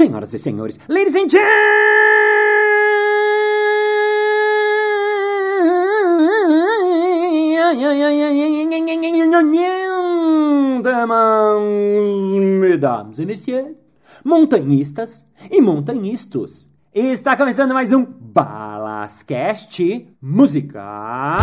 Senhoras e senhores, ladies and gentlemen, mesdames e messieurs, montanhistas e montanhistas. Está começando mais um Balascast Música.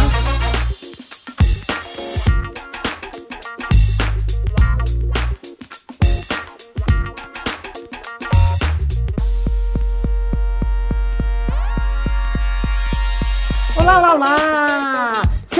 Olá, olá, olá!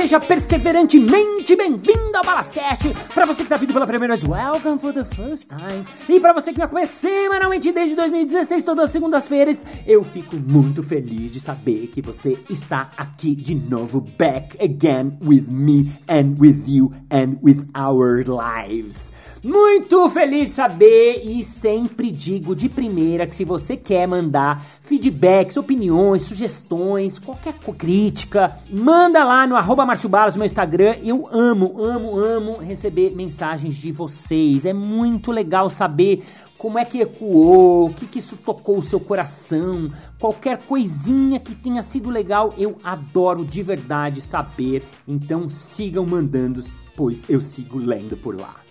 Seja perseverantemente bem-vindo ao Balascast. Para você que está vindo pela primeira vez, welcome for the first time. E para você que me acompanha semanalmente desde 2016, todas as segundas-feiras, eu fico muito feliz de saber que você está aqui de novo, back again with me and with you and with our lives. Muito feliz de saber e sempre digo de primeira que se você quer mandar feedbacks, opiniões, sugestões, qualquer crítica, manda lá no arroba Márcio Balas, meu Instagram. Eu amo, amo, amo receber mensagens de vocês. É muito legal saber como é que ecoou, o que, que isso tocou o seu coração, qualquer coisinha que tenha sido legal, eu adoro de verdade saber. Então sigam mandando, pois eu sigo lendo por lá.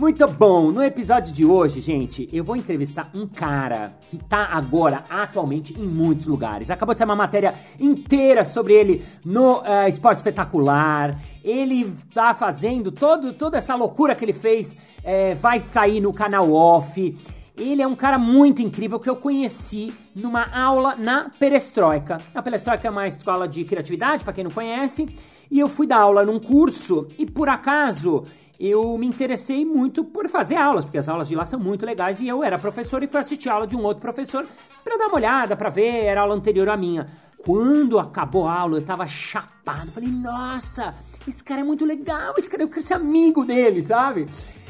Muito bom! No episódio de hoje, gente, eu vou entrevistar um cara que tá agora, atualmente, em muitos lugares. Acabou de sair uma matéria inteira sobre ele no uh, Esporte Espetacular. Ele tá fazendo todo, toda essa loucura que ele fez, é, vai sair no canal off. Ele é um cara muito incrível que eu conheci numa aula na Perestroika. A Perestroika é uma escola de criatividade, para quem não conhece. E eu fui dar aula num curso e por acaso eu me interessei muito por fazer aulas, porque as aulas de lá são muito legais e eu era professor e fui assistir a aula de um outro professor para dar uma olhada, para ver, era a aula anterior à minha. Quando acabou a aula, eu tava chapado, falei, nossa, esse cara é muito legal, esse cara, eu quero ser amigo dele, sabe?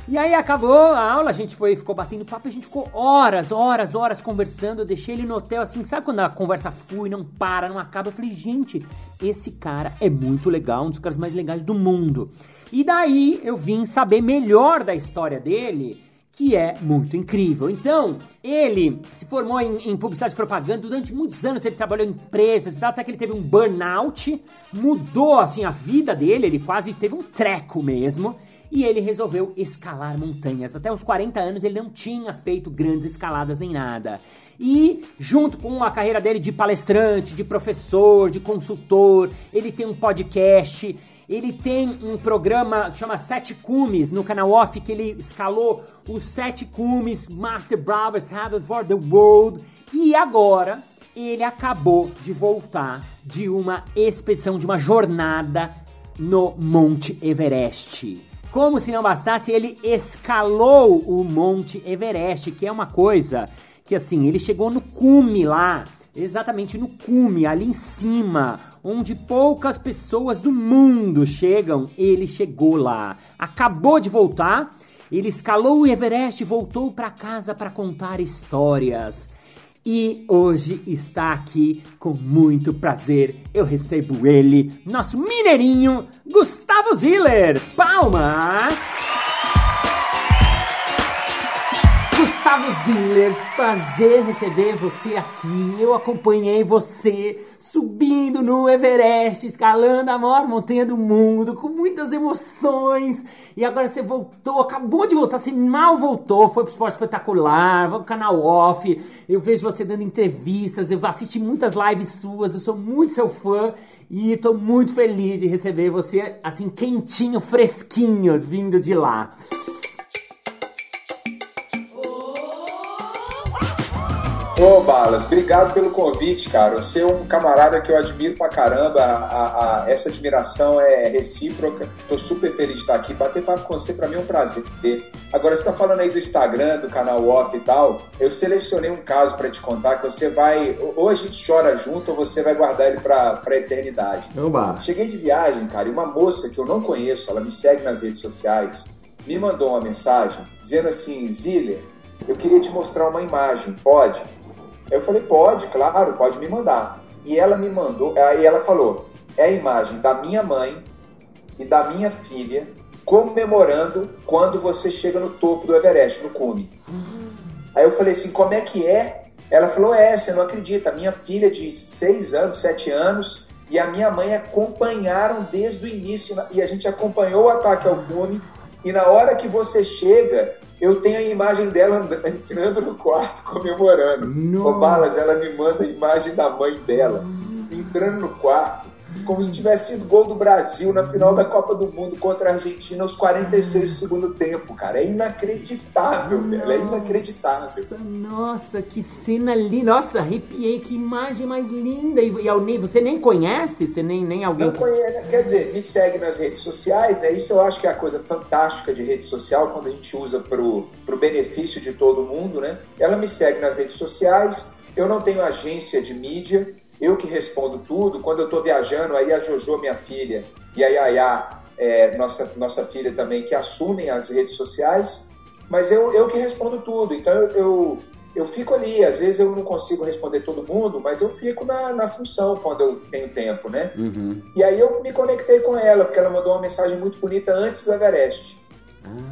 E aí acabou a aula, a gente foi, ficou batendo papo, a gente ficou horas, horas, horas conversando. Eu deixei ele no hotel assim, sabe quando a conversa flui, não para, não acaba? Eu falei, gente, esse cara é muito legal, um dos caras mais legais do mundo. E daí eu vim saber melhor da história dele, que é muito incrível. Então, ele se formou em, em publicidade e propaganda, durante muitos anos ele trabalhou em empresas, até que ele teve um burnout, mudou assim a vida dele, ele quase teve um treco mesmo. E ele resolveu escalar montanhas. Até os 40 anos ele não tinha feito grandes escaladas nem nada. E junto com a carreira dele de palestrante, de professor, de consultor, ele tem um podcast, ele tem um programa que chama Sete Cumes no canal Off, que ele escalou os sete cumes Master Bravers Headed for the World. E agora ele acabou de voltar de uma expedição, de uma jornada no Monte Everest. Como se não bastasse, ele escalou o Monte Everest, que é uma coisa que assim, ele chegou no cume lá exatamente no cume, ali em cima, onde poucas pessoas do mundo chegam. Ele chegou lá, acabou de voltar. Ele escalou o Everest e voltou para casa para contar histórias. E hoje está aqui com muito prazer. Eu recebo ele, nosso mineirinho, Gustavo Ziller. Palmas! Gustavo Ziller, prazer receber você aqui. Eu acompanhei você subindo no Everest, escalando a maior montanha do mundo, com muitas emoções. E agora você voltou, acabou de voltar, você mal voltou, foi pro esporte espetacular, vai pro canal off. Eu vejo você dando entrevistas, eu assisti muitas lives suas, eu sou muito seu fã e estou muito feliz de receber você assim quentinho, fresquinho, vindo de lá. Ô, Balas, obrigado pelo convite, cara. Você é um camarada que eu admiro pra caramba. A, a, essa admiração é recíproca. Tô super feliz de estar aqui. Bater papo com você pra mim é um prazer. Agora, você tá falando aí do Instagram, do canal Off e tal. Eu selecionei um caso para te contar que você vai. Ou a gente chora junto ou você vai guardar ele pra, pra eternidade. Oba. Cheguei de viagem, cara, e uma moça que eu não conheço, ela me segue nas redes sociais, me mandou uma mensagem dizendo assim: Ziller, eu queria te mostrar uma imagem, pode? Eu falei, pode, claro, pode me mandar. E ela me mandou, aí ela falou, é a imagem da minha mãe e da minha filha comemorando quando você chega no topo do Everest, no cume. Aí eu falei assim, como é que é? Ela falou, é, você não acredita, minha filha de 6 anos, 7 anos, e a minha mãe acompanharam desde o início, e a gente acompanhou o ataque ao cume, e na hora que você chega, eu tenho a imagem dela entrando no quarto, comemorando. Ô, Balas, ela me manda a imagem da mãe dela, entrando no quarto, como se tivesse sido gol do Brasil na final da Copa do Mundo contra a Argentina aos 46 do segundo tempo, cara. É inacreditável, nossa, velho. É inacreditável. Nossa, que cena linda. Nossa, arrepiei. Que imagem mais linda. E, e você nem conhece? Você nem, nem alguém... Não conhece. Né? Quer dizer, me segue nas redes sociais, né? Isso eu acho que é a coisa fantástica de rede social, quando a gente usa pro, pro benefício de todo mundo, né? Ela me segue nas redes sociais. Eu não tenho agência de mídia, eu que respondo tudo. Quando eu estou viajando, aí a Jojo, minha filha, e a Yaya, é, nossa, nossa filha também, que assumem as redes sociais, mas eu, eu que respondo tudo. Então eu, eu, eu fico ali. Às vezes eu não consigo responder todo mundo, mas eu fico na, na função quando eu tenho tempo, né? Uhum. E aí eu me conectei com ela, porque ela mandou uma mensagem muito bonita antes do Everest.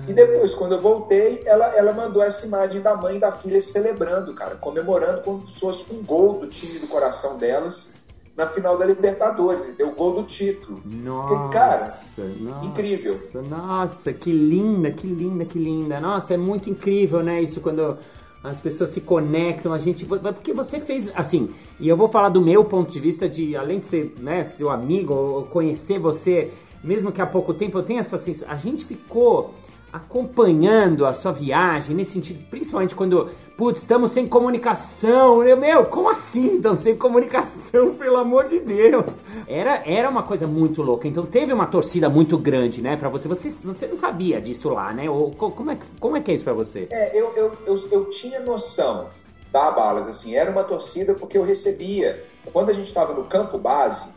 E depois, quando eu voltei, ela, ela mandou essa imagem da mãe e da filha celebrando, cara, comemorando como se fosse um gol do time do coração delas na final da Libertadores, deu o gol do título. Nossa, cara, nossa, incrível. Nossa, que linda, que linda, que linda. Nossa, é muito incrível, né? Isso quando as pessoas se conectam, a gente. Porque você fez. Assim, e eu vou falar do meu ponto de vista de, além de ser né, seu amigo, conhecer você mesmo que há pouco tempo, eu tenho essa sensação. A gente ficou acompanhando a sua viagem, nesse sentido, principalmente quando, putz, estamos sem comunicação. Eu, meu, como assim então sem comunicação, pelo amor de Deus? Era, era uma coisa muito louca. Então teve uma torcida muito grande, né, para você. você. Você não sabia disso lá, né? Ou, como, é, como é que é isso para você? É, eu, eu, eu, eu tinha noção, tá, Balas? Assim, era uma torcida porque eu recebia. Quando a gente estava no campo base,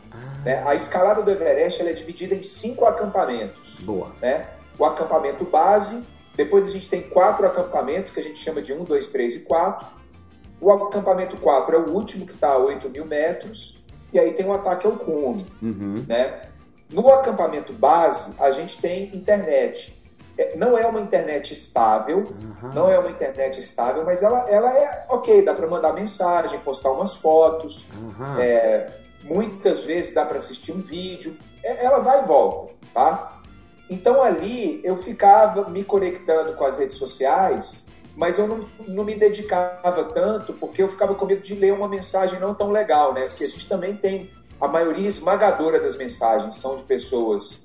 né? A escalada do Everest é dividida em cinco acampamentos. Boa. Né? O acampamento base, depois a gente tem quatro acampamentos que a gente chama de 1, 2, 3 e 4. O acampamento 4 é o último que está a 8 mil metros, e aí tem o um ataque ao cume. Uhum. Né? No acampamento base, a gente tem internet. É, não é uma internet estável, uhum. não é uma internet estável, mas ela, ela é ok, dá para mandar mensagem, postar umas fotos. Uhum. É, muitas vezes dá para assistir um vídeo, é, ela vai e volta, tá? Então ali eu ficava me conectando com as redes sociais, mas eu não, não me dedicava tanto porque eu ficava com medo de ler uma mensagem não tão legal, né? Porque a gente também tem a maioria esmagadora das mensagens são de pessoas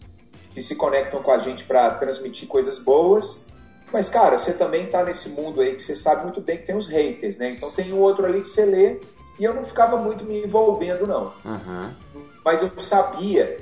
que se conectam com a gente para transmitir coisas boas. Mas, cara, você também está nesse mundo aí que você sabe muito bem que tem os haters, né? Então tem o outro ali que você lê e eu não ficava muito me envolvendo, não. Uhum. Mas eu sabia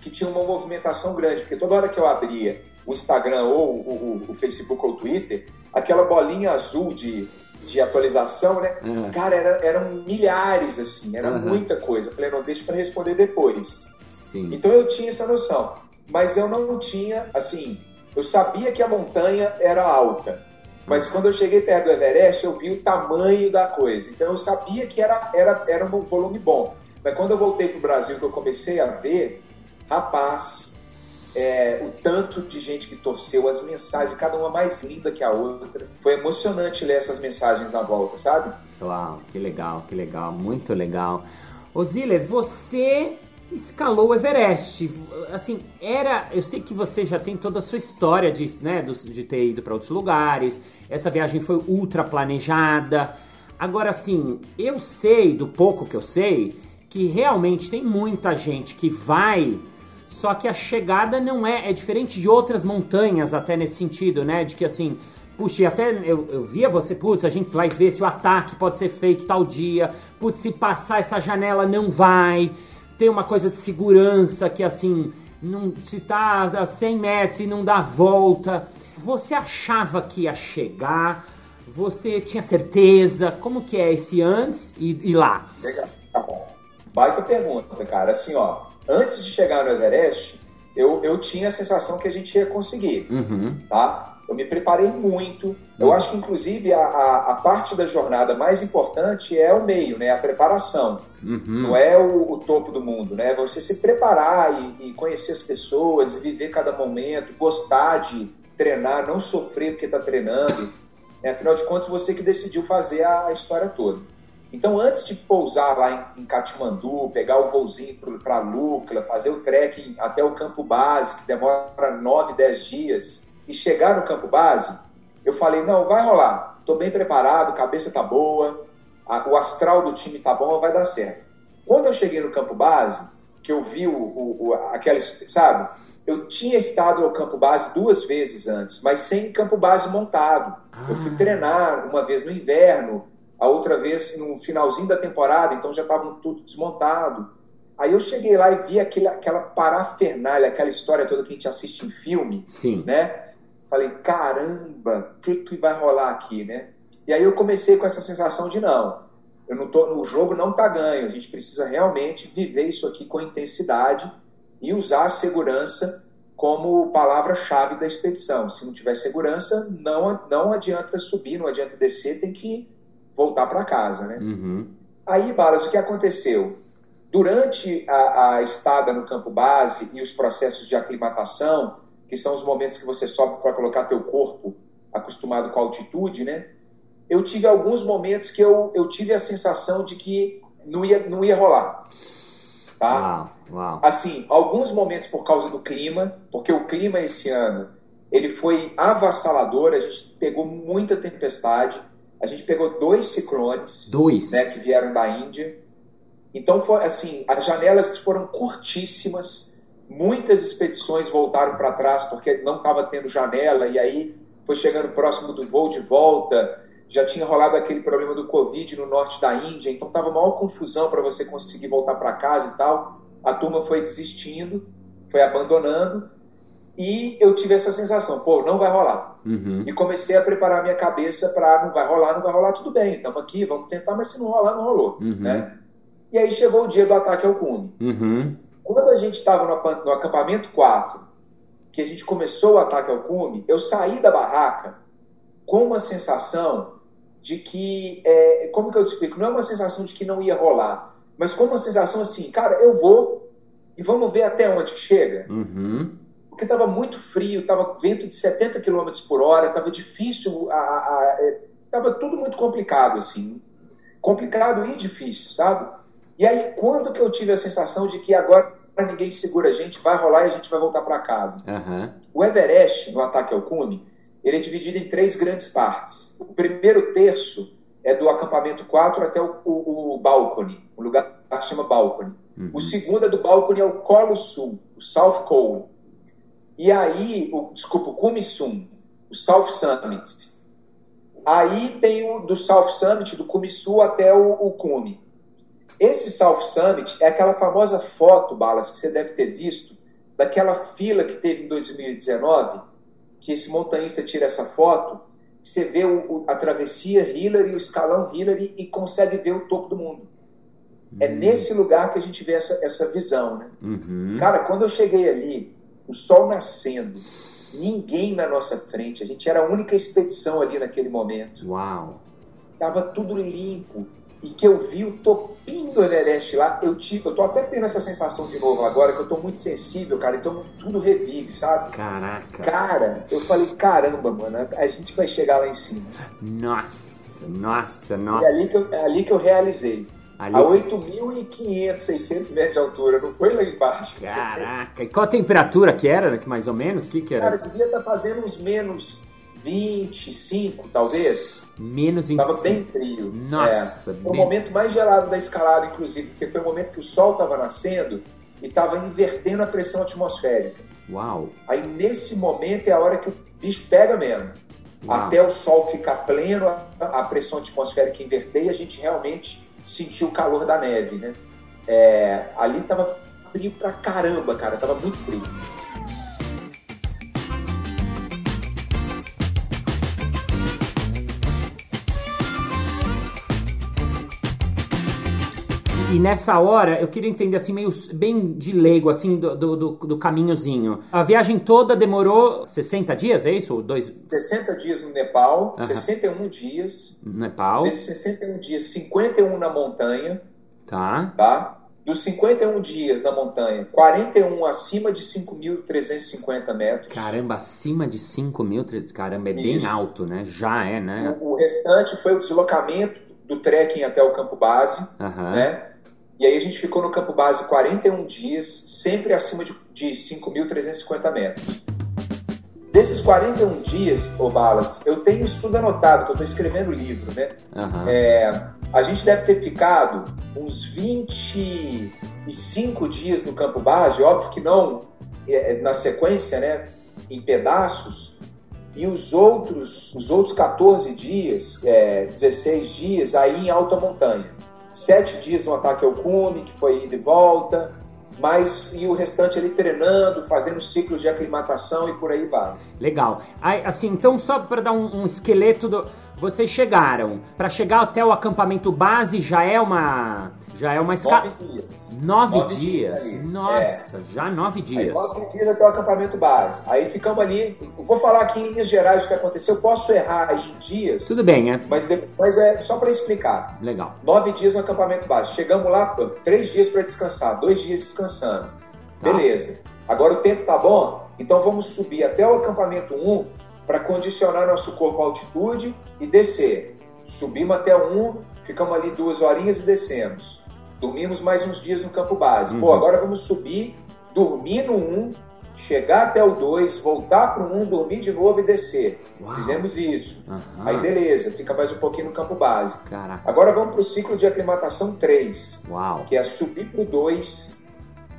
que tinha uma movimentação grande, porque toda hora que eu abria o Instagram ou o, o, o Facebook ou o Twitter, aquela bolinha azul de, de atualização, né? Uhum. Cara, era, eram milhares, assim, era uhum. muita coisa. Eu falei, não, deixa para responder depois. Sim. Então eu tinha essa noção. Mas eu não tinha, assim, eu sabia que a montanha era alta. Mas quando eu cheguei perto do Everest, eu vi o tamanho da coisa. Então eu sabia que era, era, era um volume bom. Mas quando eu voltei para o Brasil, que eu comecei a ver, rapaz, é, o tanto de gente que torceu, as mensagens, cada uma mais linda que a outra. Foi emocionante ler essas mensagens na volta, sabe? Uau, que legal, que legal, muito legal. Ziller, você escalou o Everest. Assim, era. Eu sei que você já tem toda a sua história de, né, de ter ido para outros lugares. Essa viagem foi ultra planejada. Agora, assim, eu sei, do pouco que eu sei, que realmente tem muita gente que vai. Só que a chegada não é. É diferente de outras montanhas, até nesse sentido, né? De que assim. Puxa, e até eu, eu via você, putz, a gente vai ver se o ataque pode ser feito tal dia. Putz, se passar essa janela, não vai tem uma coisa de segurança que assim, não, se tá a 100 metros e não dá volta. Você achava que ia chegar? Você tinha certeza? Como que é esse antes e, e lá? Legal, tá bom. Baita pergunta, cara. Assim, ó, antes de chegar no Everest, eu, eu tinha a sensação que a gente ia conseguir, uhum. tá? Eu me preparei muito. Eu acho que, inclusive, a, a, a, parte da jornada mais importante é o meio, né? A preparação. Uhum. Não é o, o, topo do mundo, né? Você se preparar e, e, conhecer as pessoas, viver cada momento, gostar de treinar, não sofrer porque está treinando. É, afinal de contas, você que decidiu fazer a, a história toda. Então, antes de pousar lá em, em Katmandu, pegar o voozinho para Lukla, fazer o trekking até o campo base, que demora 9, 10 dias, e chegar no campo base, eu falei, não, vai rolar. Estou bem preparado, cabeça tá boa, a, o astral do time tá bom, vai dar certo. Quando eu cheguei no campo base, que eu vi o, o, o aquela, sabe? Eu tinha estado no campo base duas vezes antes, mas sem campo base montado. Ah. Eu fui ah. treinar uma vez no inverno, a outra vez no finalzinho da temporada, então já estava tudo desmontado. Aí eu cheguei lá e vi aquele, aquela parafernália, aquela história toda que a gente assiste em filme, Sim. né? Falei, caramba, o que, que vai rolar aqui, né? E aí eu comecei com essa sensação de não, eu não tô, o jogo não está ganho, a gente precisa realmente viver isso aqui com intensidade e usar a segurança como palavra-chave da expedição. Se não tiver segurança, não, não adianta subir, não adianta descer, tem que voltar para casa, né? Uhum. Aí, Balas, o que aconteceu? Durante a, a estada no campo base e os processos de aclimatação, que são os momentos que você sobe para colocar teu corpo acostumado com a altitude, né? eu tive alguns momentos que eu, eu tive a sensação de que não ia, não ia rolar. Tá? Uau, uau. Assim, alguns momentos por causa do clima, porque o clima esse ano ele foi avassalador, a gente pegou muita tempestade, a gente pegou dois ciclones dois. Né, que vieram da Índia. Então, foi assim, as janelas foram curtíssimas, muitas expedições voltaram para trás porque não estava tendo janela, e aí foi chegando próximo do voo de volta, já tinha rolado aquele problema do Covid no norte da Índia, então estava maior confusão para você conseguir voltar para casa e tal. A turma foi desistindo, foi abandonando, e eu tive essa sensação, pô, não vai rolar. Uhum. E comecei a preparar minha cabeça para não vai rolar, não vai rolar, tudo bem, estamos aqui, vamos tentar, mas se não rolar, não rolou. Uhum. Né? E aí chegou o dia do ataque ao cume. Uhum. Quando a gente estava no, no acampamento 4, que a gente começou o ataque ao cume, eu saí da barraca com uma sensação de que, é, como que eu te explico? Não é uma sensação de que não ia rolar, mas como uma sensação assim, cara, eu vou e vamos ver até onde chega. Uhum. Porque estava muito frio, estava vento de 70 km por hora, estava difícil, estava é, tudo muito complicado, assim. Complicado e difícil, sabe? E aí, quando que eu tive a sensação de que agora ninguém segura a gente, vai rolar e a gente vai voltar para casa? Uhum. O Everest, no ataque ao cume, ele é dividido em três grandes partes. O primeiro terço é do acampamento 4 até o, o, o balcone, um lugar que chama balcone. Uhum. O segundo é do balcone é o Colo Sul, o South Cole. E aí, o, desculpa, o Cume Sum, o South Summit. Aí tem o do South Summit, do Cume Sul até o, o Cume. Esse South Summit é aquela famosa foto, Balas, que você deve ter visto, daquela fila que teve em 2019, que esse montanhista tira essa foto, você vê o, o, a travessia Hillary, o escalão Hillary e consegue ver o topo do mundo. É uhum. nesse lugar que a gente vê essa, essa visão, né? Uhum. Cara, quando eu cheguei ali, o sol nascendo, ninguém na nossa frente, a gente era a única expedição ali naquele momento. Uau! Tava tudo limpo, e que eu vi o topinho do Everest lá, eu tive, eu tô até tendo essa sensação de novo agora, que eu tô muito sensível, cara, então tudo revive, sabe? Caraca. Cara, eu falei, caramba, mano, a gente vai chegar lá em cima. Nossa, nossa, nossa. E ali que eu, é ali que eu realizei. Ali a que- 8.500, 600 metros de altura, não foi lá embaixo. Caraca. E qual a temperatura que era, né, que mais ou menos? O que que Cara, era? devia estar fazendo uns menos 25, talvez. Menos 25. Tava bem frio. Nossa, É. Foi o bem- momento mais gelado da escalada, inclusive, porque foi o momento que o sol estava nascendo e estava invertendo a pressão atmosférica. Uau. Aí, nesse momento, é a hora que o bicho pega mesmo. Uau. Até o sol ficar pleno, a, a pressão atmosférica inverter e a gente realmente sentiu o calor da neve, né? É, ali tava frio pra caramba, cara. Tava muito frio. E nessa hora, eu queria entender assim, meio bem de leigo, assim, do, do, do- caminhozinho. A viagem toda demorou 60 dias, é isso? Ou Dois 60 dias no Nepal, Aham. 61 dias. no Nepal? Nesses 61 dias, 51 na montanha, Tá. tá? dos 51 dias na montanha, 41 acima de 5.350 metros. Caramba, acima de 5.000, caramba, é bem Isso. alto, né? Já é, né? O, o restante foi o deslocamento do trekking até o campo base, Aham. né? E aí a gente ficou no campo base 41 dias, sempre acima de, de 5.350 metros. Desses 41 dias, ô Balas, eu tenho isso tudo anotado, que eu estou escrevendo o livro, né? Aham. É, a gente deve ter ficado uns 25 dias no campo base, óbvio que não é, na sequência, né, em pedaços, e os outros, os outros 14 dias, é, 16 dias aí em alta montanha. Sete dias no ataque ao cume, que foi ida e volta, mas e o restante ali treinando, fazendo ciclo de aclimatação e por aí vai. Legal. Aí, assim, então só para dar um, um esqueleto do vocês chegaram. Para chegar até o acampamento base já é uma já é uma escala. Nove dias. Nove nove dias. dias ali. Nossa, já nove Aí, dias. nove dias até o acampamento base. Aí ficamos ali. Eu vou falar aqui em linhas gerais o que aconteceu. Eu posso errar aí em dias, Tudo bem, é mas, mas é só para explicar. legal. Nove dias no acampamento base. Chegamos lá, três dias para descansar, dois dias descansando. Tá. Beleza. Agora o tempo tá bom, então vamos subir até o acampamento 1 para condicionar nosso corpo à altitude e descer. Subimos até o 1, ficamos ali duas horinhas e descemos. Dormimos mais uns dias no campo base. Pô, Uhum. agora vamos subir, dormir no 1, chegar até o 2, voltar para o 1, dormir de novo e descer. Uau. Fizemos isso. Aham. Aí beleza, fica mais um pouquinho no campo base. Caraca. Agora vamos para o ciclo de aclimatação 3, Uau. que é subir para o 2,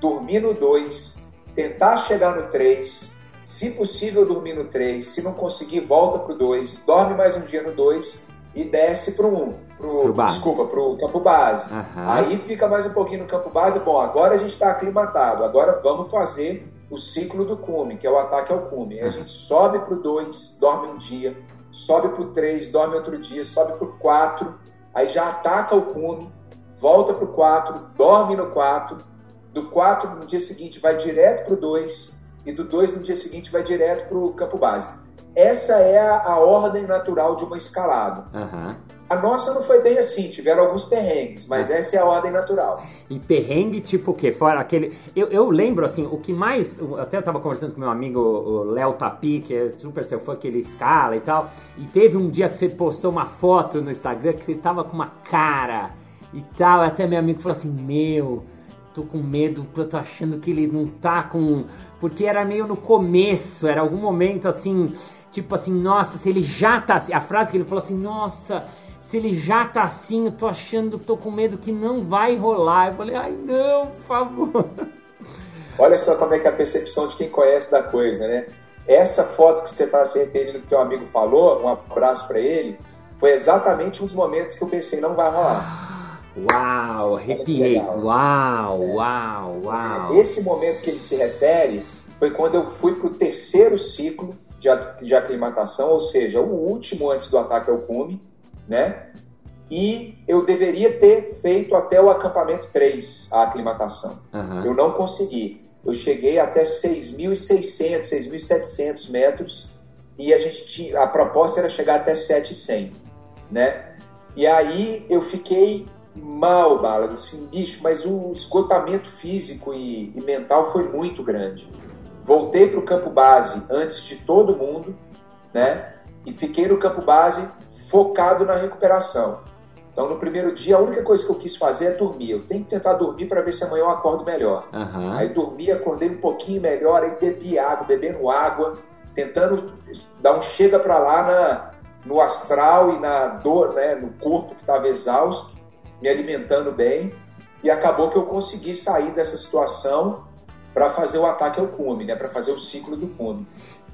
dormir no 2, tentar chegar no 3, se possível dormir no 3, se não conseguir, volta para o 2, dorme mais um dia no 2 e desce para o 1. Pro base. Desculpa, para o campo base. Aham. Aí fica mais um pouquinho no campo base. Bom, agora a gente está aclimatado, agora vamos fazer o ciclo do cume, que é o ataque ao cume. Aí a gente sobe para o 2, dorme um dia, sobe para o 3, dorme outro dia, sobe para o 4, aí já ataca o cume, volta para o 4, dorme no 4, do 4 no dia seguinte vai direto para o 2, e do 2 no dia seguinte vai direto para o campo base. Essa é a, a ordem natural de uma escalada. Aham. A nossa não foi bem assim, tiveram alguns perrengues, mas essa é a ordem natural. E perrengue, tipo o quê? Fora aquele. Eu, eu lembro, assim, o que mais. Até eu tava conversando com meu amigo Léo Tapi, que é super seu fã, que ele escala e tal. E teve um dia que você postou uma foto no Instagram que você tava com uma cara e tal. Até meu amigo falou assim: Meu, tô com medo, eu tô achando que ele não tá com. Porque era meio no começo, era algum momento assim. Tipo assim, nossa, se ele já tá assim. A frase que ele falou assim: Nossa se ele já tá assim, eu tô achando, tô com medo que não vai rolar. Eu falei, ai não, por favor. Olha só como é que é a percepção de quem conhece da coisa, né? Essa foto que você está se referindo que teu amigo falou, um abraço para ele, foi exatamente um dos momentos que eu pensei, não vai rolar. Uau, arrepiei. Uau, uau, uau. Esse momento que ele se refere foi quando eu fui para o terceiro ciclo de, aclimatação, ou seja, o último antes do ataque ao cume, né? E eu deveria ter feito até o acampamento 3 a aclimatação. Aham. Eu não consegui. Eu cheguei até 6.600, 6.700 metros e a gente tinha, a proposta era chegar até 7.100, né? E aí eu fiquei mal, Balas, assim, bicho, mas o esgotamento físico e, e mental foi muito grande. Voltei para o campo base antes de todo mundo, né? E fiquei no campo base focado na recuperação. Então, no primeiro dia, a única coisa que eu quis fazer é dormir. Eu tenho que tentar dormir para ver se amanhã eu acordo melhor. Aham. Aí dormi, acordei um pouquinho melhor, aí bebi água, bebendo água, tentando dar um chega para lá na, no astral e na dor, né, no corpo que estava exausto, me alimentando bem, e acabou que eu consegui sair dessa situação para fazer o ataque ao cume, né, para fazer o ciclo do cume.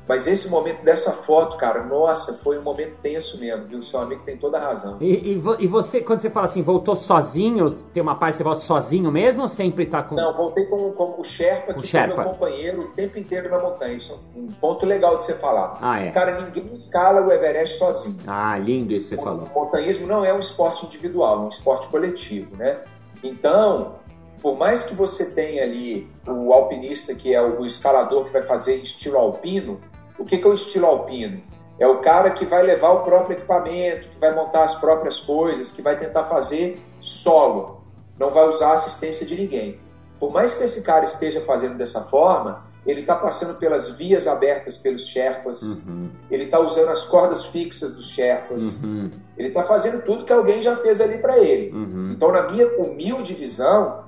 Mas esse momento dessa foto, cara, nossa, foi um momento tenso mesmo, viu? Seu amigo tem toda a razão. E, e vo- e você, quando você fala assim, voltou sozinho, tem uma parte que você volta sozinho mesmo ou sempre tá com. Não, voltei com, com o Sherpa, Com que Sherpa. foi meu companheiro o tempo inteiro na montanha. Isso é um ponto legal de você falar. Ah, é. Cara, ninguém escala o Everest sozinho. Ah, lindo isso que você falou. O montanhismo não é um esporte individual, é um esporte coletivo, né? Então, por mais que você tenha ali o alpinista, que é o escalador que vai fazer estilo alpino, o que que é o estilo alpino? É o cara que vai levar o próprio equipamento, que vai montar as próprias coisas, que vai tentar fazer solo. não vai usar assistência de ninguém. Por mais que esse cara esteja fazendo dessa forma, ele está passando pelas vias abertas pelos Sherpas, uhum. ele está usando as cordas fixas dos Sherpas, uhum. ele está fazendo tudo que alguém já fez ali para ele. Uhum. Então, na minha humilde visão,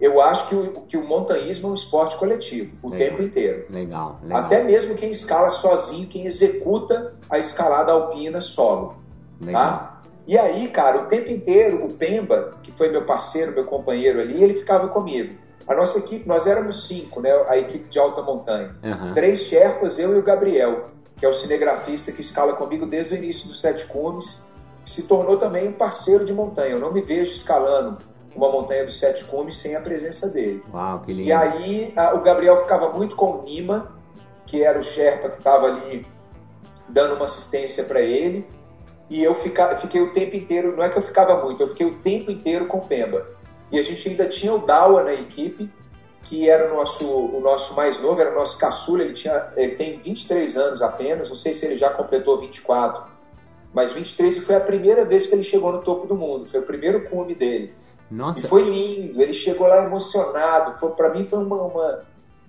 eu acho que o, que o montanhismo é um esporte coletivo, o legal. tempo inteiro. Legal, legal, Até mesmo quem escala sozinho, quem executa a escalada alpina solo. Tá? Legal. Tá? E aí, cara, o tempo inteiro, o Pemba, que foi meu parceiro, meu companheiro ali, ele ficava comigo. A nossa equipe, nós éramos cinco, né? A equipe de alta montanha. Uhum. Três Sherpas, eu e o Gabriel, que é o cinegrafista que escala comigo desde o início dos Sete Cumes, se tornou também um parceiro de montanha. Eu não me vejo escalando uma montanha dos Sete Cumes sem a presença dele. Uau, que lindo. E aí a, o Gabriel ficava muito com o Nima, que era o Sherpa que estava ali dando uma assistência para ele. E eu fica, fiquei o tempo inteiro, não é que eu ficava muito, eu fiquei o tempo inteiro com o Pemba. E a gente ainda tinha o Dawa na equipe, que era o nosso, o nosso mais novo, era o nosso caçula, ele, tinha, ele tem 23 anos apenas, não sei se ele já completou 24, mas 23 e foi a primeira vez que ele chegou no topo do mundo, foi o primeiro cume dele. Nossa. E foi lindo, ele chegou lá emocionado, foi para mim foi uma, uma,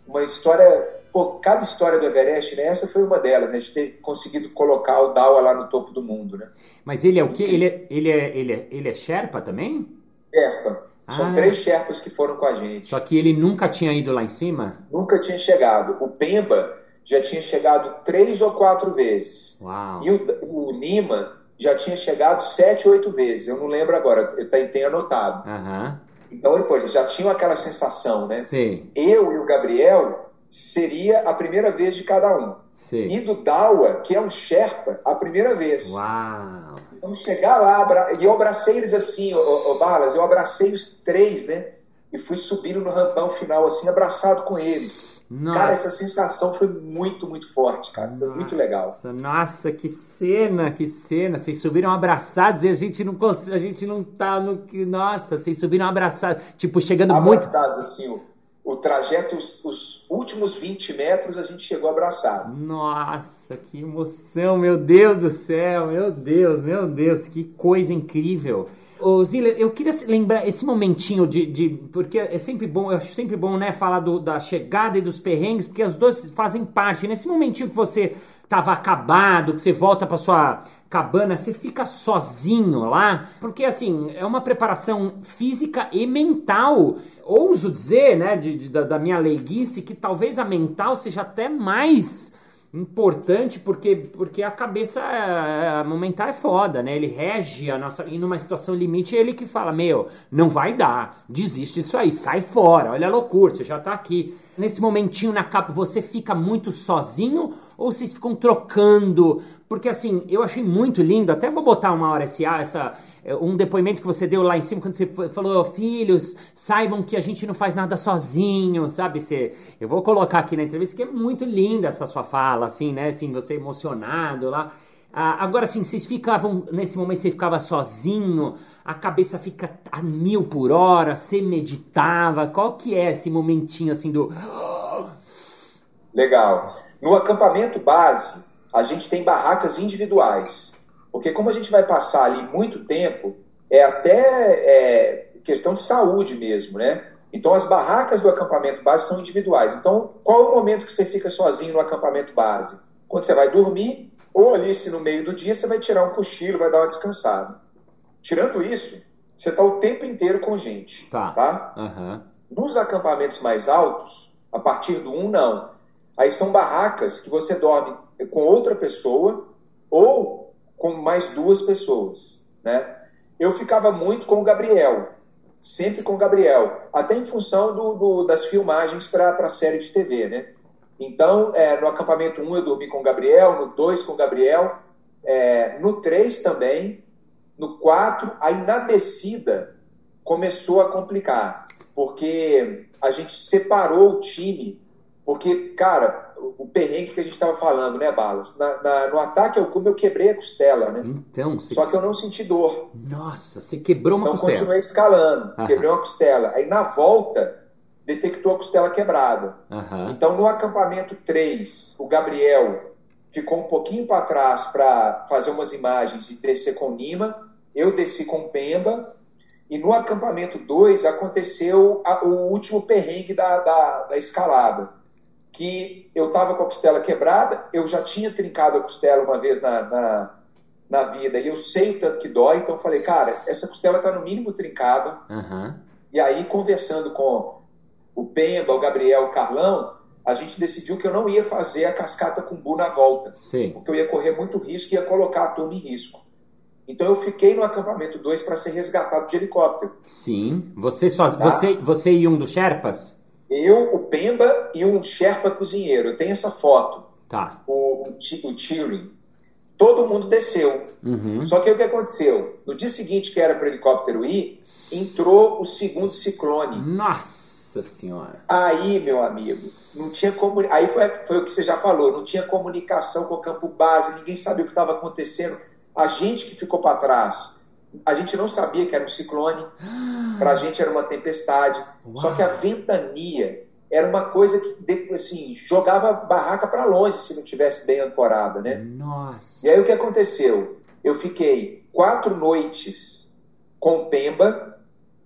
uma história, pô, cada história do Everest, né, essa foi uma delas, né, a gente ter conseguido colocar o Dawa lá no topo do mundo, né. Mas ele é o quê? Ele é, ele é, ele é, ele é Sherpa também? Sherpa. São ah, três Sherpas que foram com a gente. Só que ele nunca tinha ido lá em cima? Nunca tinha chegado. O Pemba já tinha chegado três ou quatro vezes. Uau. E o, o Nima já tinha chegado sete, oito vezes. Eu não lembro agora, eu tenho anotado. Uhum. Então, depois, eles já tinham aquela sensação, né? Sim. Eu e o Gabriel seria a primeira vez de cada um. Sim. E do Dawa, que é um Sherpa, a primeira vez. Uau! Vamos chegar lá, e eu abracei eles assim, ô, ô, Balas, eu abracei os três, né? E fui subindo no rampão final, assim, abraçado com eles. Nossa. Cara, essa sensação foi muito, muito forte, cara. Foi nossa, muito legal. Nossa, que cena, que cena. Vocês subiram abraçados e a gente não a gente não tá no que. Nossa, vocês subiram abraçados. Tipo, chegando abraçados, muito. assim, o trajeto, os, os, últimos 20 metros, a gente chegou abraçado. Nossa, que emoção, meu Deus do céu, meu Deus, meu Deus, que coisa incrível. Ô Ziller, eu queria lembrar esse momentinho de, de, Porque é sempre bom, eu acho sempre bom, né, falar do, da chegada e dos perrengues, porque as duas fazem parte. Nesse momentinho que você tava acabado, que você volta para sua cabana, você fica sozinho lá, porque assim, é uma preparação física e mental ouso dizer, né, de, de, da, da minha leiguice, que talvez a mental seja até mais importante porque, porque a cabeça a mental é foda, né? Ele rege a nossa e numa situação limite é ele que fala: "Meu, não vai dar. Desiste disso aí, sai fora. Olha a loucura, você já tá aqui". Nesse momentinho na capa você fica muito sozinho ou vocês ficam trocando? Porque assim, eu achei muito lindo, até vou botar uma hora esse, essa é, um depoimento que você deu lá em cima quando você falou, filhos, saibam que a gente não faz nada sozinho, sabe? Você, eu vou colocar aqui na entrevista que é muito linda essa sua fala, assim, né? Assim, você emocionado lá. Ah, agora, assim, vocês ficavam, nesse momento você ficava sozinho, a cabeça fica a mil por hora, você meditava, qual que é esse momentinho, assim, do... Legal. No acampamento base, a gente tem barracas individuais. Porque como a gente vai passar ali muito tempo, é até é, questão de saúde mesmo, né? Então as barracas do acampamento base são individuais. Então, qual é o momento que você fica sozinho no acampamento base? Quando você vai dormir, ou ali se no meio do dia você vai tirar um cochilo, vai dar uma descansada. Tirando isso, você está o tempo inteiro com gente. Tá. tá? Uhum. Nos acampamentos mais altos, a partir do 1, um, não. Aí são barracas que você dorme com outra pessoa ou com mais duas pessoas, né? Eu ficava muito com o Gabriel, sempre com o Gabriel, até em função do, do das filmagens para a série de TV, né? Então, é, no acampamento 1 eu dormi com o Gabriel, no 2 com o Gabriel, é, no 3 também, no 4, aí na descida começou a complicar, porque a gente separou o time, porque, cara, o perrengue que a gente estava falando, né, Balas? Na, na, no ataque ao cume eu quebrei a costela, né? Então, você... Só que eu não senti dor. Nossa, você quebrou uma então, costela. Então continuei escalando, Aham. quebrei uma costela. Aí na volta, detectou a costela quebrada. Aham. Então no acampamento 3, o Gabriel ficou um pouquinho para trás para fazer umas imagens e descer com Nima. Eu desci com Pemba. E no acampamento 2 aconteceu a, o último perrengue da, da, da escalada. Que eu estava com a costela quebrada, eu já tinha trincado a costela uma vez na, na, na vida, e eu sei o tanto que dói, então eu falei, cara, essa costela está no mínimo trincada. Aham. E aí, conversando com o Pemba, o Gabriel, o Carlão, a gente decidiu que eu não ia fazer a cascata com bu na volta, Sim. porque eu ia correr muito risco e ia colocar a turma em risco. Então eu fiquei no acampamento 2 para ser resgatado de helicóptero. Sim. Você só. Tá. Você, você e um dos Sherpas? Eu, o Pemba e um Sherpa cozinheiro. Eu tenho essa foto, Tá. o, o. Todo mundo desceu. Uhum. Só que o que aconteceu? No dia seguinte, que era para o helicóptero ir, entrou o segundo ciclone. Nossa senhora. Aí, meu amigo, não tinha como. Aí foi, foi o que você já falou, não tinha comunicação com o campo base, ninguém sabia o que estava acontecendo. A gente que ficou para trás, a gente não sabia que era um ciclone, para a gente era uma tempestade. Uau. Só que a ventania era uma coisa que assim, jogava a barraca para longe se não tivesse bem ancorada, né? Nossa. E aí o que aconteceu? Eu fiquei quatro noites com o Pemba,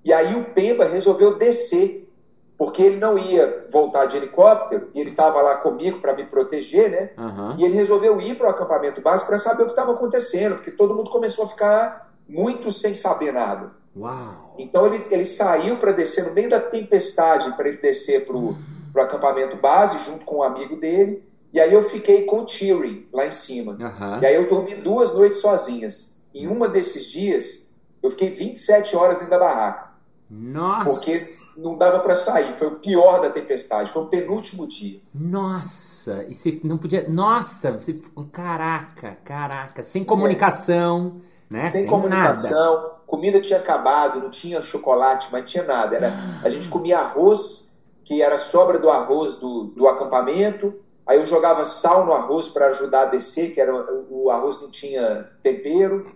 e aí o Pemba resolveu descer, porque ele não ia voltar de helicóptero, e ele estava lá comigo para me proteger, né? Aham. E ele resolveu ir para o acampamento base para saber o que estava acontecendo, porque todo mundo começou a ficar muito sem saber nada. Uau. Então ele, ele saiu para descer no meio da tempestade, para ele descer para o acampamento base, junto com um amigo dele. E aí eu fiquei com o Thierry lá em cima. Aham. E aí eu dormi duas noites sozinhas. Em uma desses dias, eu fiquei 27 horas dentro da barraca, Nossa. porque não dava para sair. Foi o pior da tempestade, foi o penúltimo dia. Nossa. E você não podia. Nossa, você ficou. Caraca, caraca. Sem comunicação, né? Sem nada. comunicação, comida tinha acabado, não tinha chocolate, mas tinha nada. Era, a gente comia arroz, que era sobra do arroz do, do acampamento. Aí eu jogava sal no arroz para ajudar a descer, que era o arroz não tinha tempero.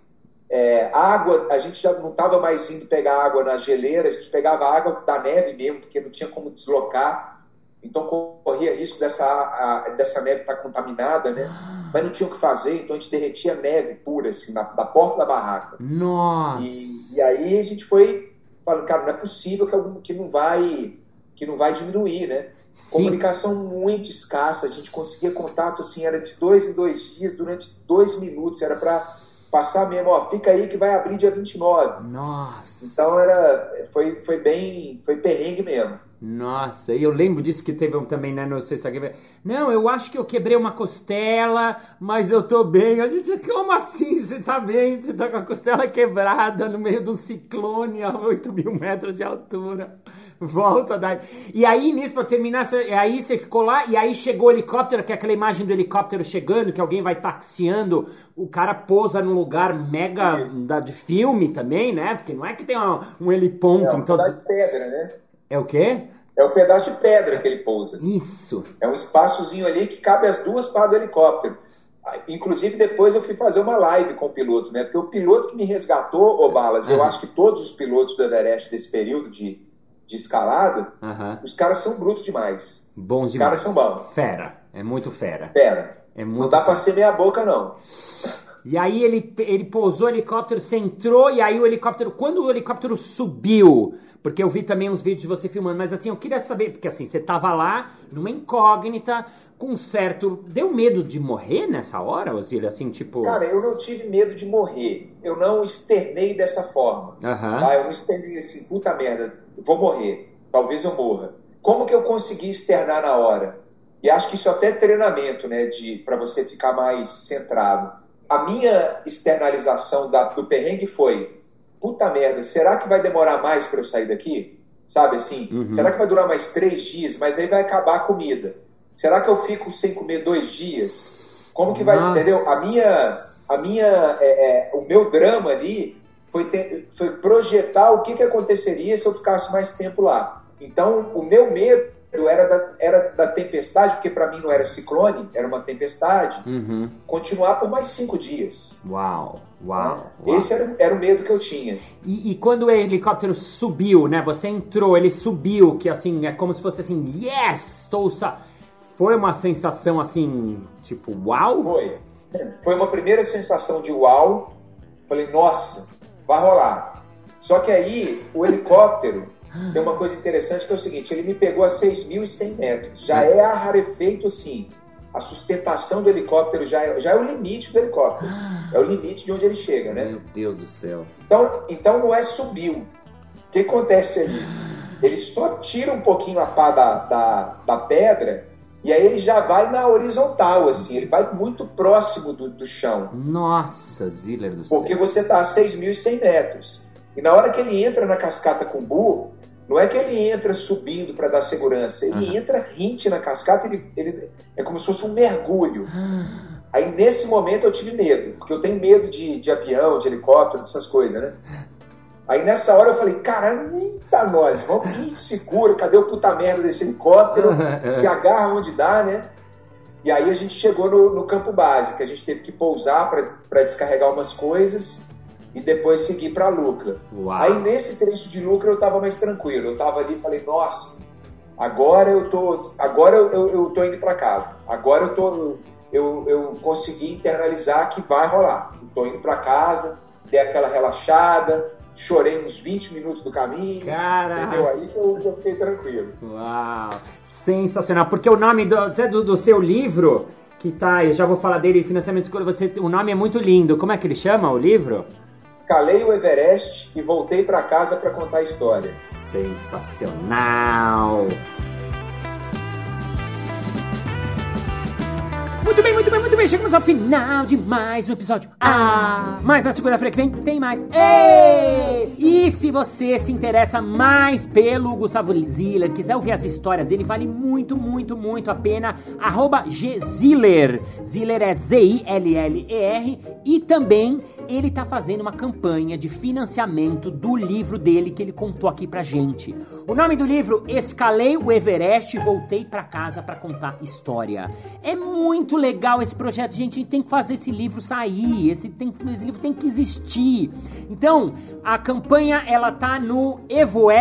É, água, a gente já não estava mais indo pegar água na geleira, a gente pegava água da neve mesmo, porque não tinha como deslocar. Então corria risco dessa, a- dessa neve estar contaminada, né? Mas não tinha o que fazer, então a gente derretia neve pura, assim, na, da porta da barraca. Nossa. E, e aí a gente foi falando, cara, não é possível que, algum, que, não, vai, que não vai diminuir, né? Sim. Comunicação muito escassa, a gente conseguia contato, assim, era de dois em dois dias, durante dois minutos, era para passar mesmo, ó, fica aí que vai abrir dia 29. Nossa. Então era, foi, foi bem, foi perrengue mesmo. Nossa, e eu lembro disso que teve um também, né, no sexta que Não, eu acho que eu quebrei uma costela, mas eu tô bem. A gente, como assim? Você tá bem? Você tá com a costela quebrada no meio de um ciclone a 8 mil metros de altura. Volta daí. E aí, nisso, pra terminar, você- aí você ficou lá, e aí chegou o helicóptero, que é aquela imagem do helicóptero chegando, que alguém vai taxiando, o cara pousa num lugar mega da, de filme também, né? Porque não é que tem um, um heliponto É em todos. pedra, né? É o quê? É um pedaço de pedra que ele pousa. Isso. É um espaçozinho ali que cabe as duas para do helicóptero. Ah, Inclusive, depois eu fui fazer uma live com o piloto, né? Porque o piloto que me resgatou, ô Balas, eu Aham. acho que todos os pilotos do Everest desse período de, de escalada, Aham. os caras são brutos demais. Bons Os demais. caras são bons. Fera. É muito fera. Pera, É não muito dá pra fera. ser meia boca, não. E aí ele, ele pousou o helicóptero, você entrou, e aí o helicóptero. Quando o helicóptero subiu, porque eu vi também uns vídeos de você filmando, mas assim, eu queria saber, porque assim, você tava lá numa incógnita, com um certo. Deu medo de morrer nessa hora, Osílio? Assim, tipo. Cara, eu não tive medo de morrer. Eu não externei dessa forma. Aham. Tá? Eu não externei assim, puta merda, vou morrer. Talvez eu morra. Como que eu consegui externar na hora? E acho que isso até é treinamento, né, de para você ficar mais centrado. A minha externalização da, do perrengue foi: puta merda, será que vai demorar mais para eu sair daqui? Sabe assim? Uhum. Será que vai durar mais três dias? Mas aí vai acabar a comida. Será que eu fico sem comer dois dias? Como que vai, Nossa. entendeu? A minha, a minha, é, é, o meu drama ali foi, ter- foi projetar o que, que aconteceria se eu ficasse mais tempo lá. Então, o meu medo era da, era da tempestade, porque para mim não era ciclone, era uma tempestade, Uhum. continuar por mais cinco dias. Uau, uau. uau. Esse era, era o medo que eu tinha. E, e quando o helicóptero subiu, né? Você entrou, ele subiu, que assim, é como se fosse assim, yes! Estou sa... Foi uma sensação assim, tipo, uau? Foi. Foi uma primeira sensação de uau. Falei, nossa, vai rolar. Só que aí, o helicóptero tem uma coisa interessante que é o seguinte: ele me pegou a 6.100 metros. Já é rarefeito assim. A sustentação do helicóptero já é, já é o limite do helicóptero. É o limite de onde ele chega, né? Meu Deus do céu. Então, então não é subiu. O que acontece ali? Ele só tira um pouquinho a pá da, da, da pedra e aí ele já vai na horizontal, assim, ele vai muito próximo do, do chão. Nossa, Ziller do Porque céu. você está a 6.100 metros. E na hora que ele entra na cascata Cumbu, não é que ele entra subindo para dar segurança, ele entra rente na cascata, ele, ele é como se fosse um mergulho. Aí nesse momento eu tive medo, porque eu tenho medo de, de avião, de helicóptero, dessas coisas, né? Aí nessa hora eu falei, caralho, eita nós, vamos que segura, cadê o puta merda desse helicóptero? Se agarra onde dá, né? E aí a gente chegou no, no campo base, que a gente teve que pousar para descarregar umas coisas e depois seguir para Lucra. Uau. Aí nesse trecho de Lucra eu tava mais tranquilo. Eu tava ali e falei, nossa, agora eu tô, agora eu, eu, eu tô indo para casa. Agora eu tô, eu, eu consegui internalizar que vai rolar. Tô indo para casa, dei aquela relaxada, chorei uns 20 minutos do caminho. Cara. Entendeu? Aí que eu, eu fiquei tranquilo. Uau, sensacional. Porque o nome do, até do, do seu livro, que tá, eu já vou falar dele, financiamento, você, o nome é muito lindo. Como é que ele chama o livro? Escalei o Everest e voltei para casa para contar a história. Sensacional. Muito bem, muito bem, muito bem. Chegamos ao final de mais um episódio. Ah, mas na segunda-feira que vem tem mais. Ei! E se você se interessa mais pelo Gustavo Ziller, quiser ouvir as histórias dele, vale muito, muito, muito a pena. Arroba Gziller. Ziller é Z-I-L-L-E-R. E também ele tá fazendo uma campanha de financiamento do livro dele que ele contou aqui pra gente. O nome do livro Escalei o Everest e voltei pra casa pra contar história. É muito legal esse projeto, gente tem que fazer esse livro sair. Esse, tem, esse livro tem que existir. Então, a campanha ela tá no evoe.cc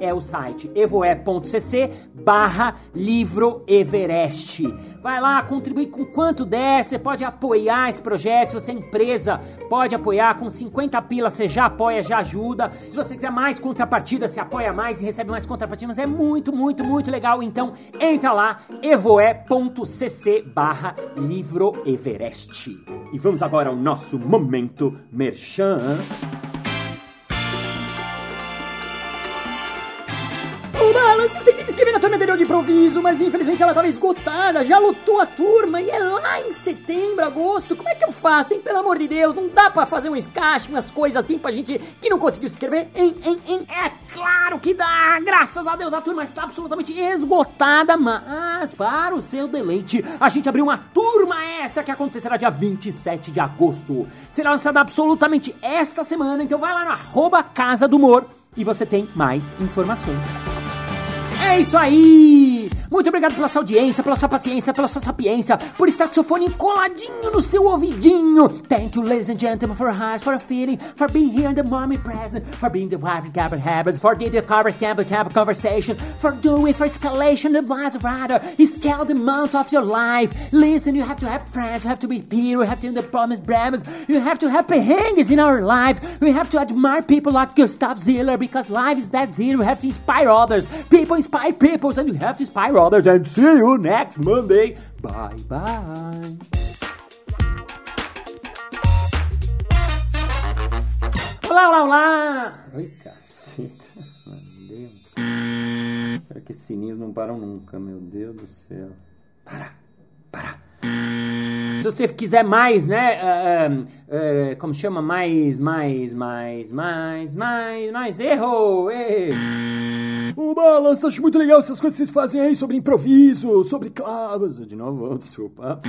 é o site. evoe.cc barra livro Everest. Vai lá, contribui com quanto der, você pode apoiar esse projeto, se você é empresa, pode apoiar com 50 pilas, você já apoia, já ajuda. Se você quiser mais contrapartida, você apoia mais e recebe mais contrapartida, mas é muito, muito, muito legal. Então, entra lá, evoe.cc barra livro Everest. E vamos agora ao nosso momento merchan. Turma anterior de improviso, mas infelizmente ela tava esgotada, já lotou a turma e é lá em setembro, agosto. Como é que eu faço, hein? Pelo amor de Deus, não dá pra fazer um escache, umas coisas assim pra gente que não conseguiu se inscrever? Hein, hein, hein? É claro que dá! Graças a Deus a turma está absolutamente esgotada, mas para o seu deleite, a gente abriu uma turma extra que acontecerá dia 27 de agosto. Será lançada absolutamente esta semana, então vai lá no arroba Casa do Humor e você tem mais informações. É isso aí! Muito obrigado pela sua audiência, pela sua paciência, pela sua sapiência, por estar com seu fone coladinho no seu ouvidinho. Thank you, ladies and gentlemen, for hearts, for feeling, for being here in the mommy present, for being the wife and cabin habits, for the cover camp camp conversation, for doing for escalation the blood rider, scale the months of your life. Listen, you have to have friends, you have to be peer, you have to in the promised brothers, you have to have hangers in our life, we have to admire people like Gustav Ziller because life is that zero, we have to inspire others, people inspire people, and you have to inspire others, and see you next Monday. Bye bye. Olá, olá, olá! Oi, caceta. Meu Deus. Espero que esses sininhos não param nunca, meu Deus do céu. Para, para. Se você quiser mais, né? ah, ah, como chama? Mais, mais, mais, mais, mais, mais. Erro! Ei. O Balance, acho muito legal essas coisas que vocês fazem aí sobre improviso, sobre clavos. De novo, desculpa.